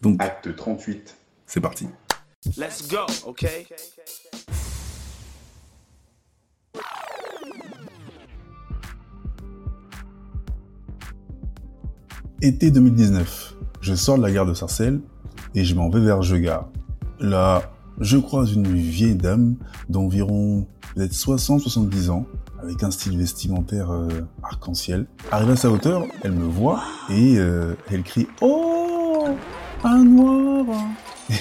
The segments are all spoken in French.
Donc, Acte 38. c'est parti. Let's go, okay? Été 2019, je sors de la gare de Sarcelles et je m'en vais vers Jeugard. Là, je croise une vieille dame d'environ peut-être 60-70 ans, avec un style vestimentaire euh, arc-en-ciel. Arrivée à sa hauteur, elle me voit et euh, elle crie « Oh Un noir !»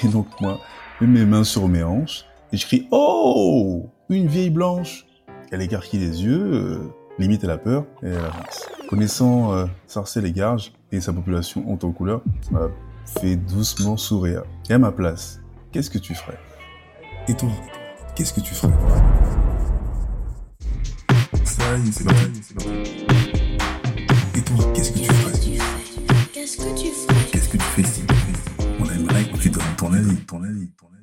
Et donc moi, je mets mes mains sur mes hanches et je crie « Oh Une vieille blanche !» Elle écarquille les yeux, euh, limite elle a peur et elle avance. Connaissant euh, Sarcelles et Garges et sa population en couleur, ça m'a fait doucement sourire. Et à ma place, qu'est-ce que tu ferais? Et toi, qu'est-ce que tu ferais? Ça y est, c'est parti, c'est parti. Et toi, qu'est-ce que tu ferais? Qu'est-ce que tu ferais? Donnes ton avis, ton avis.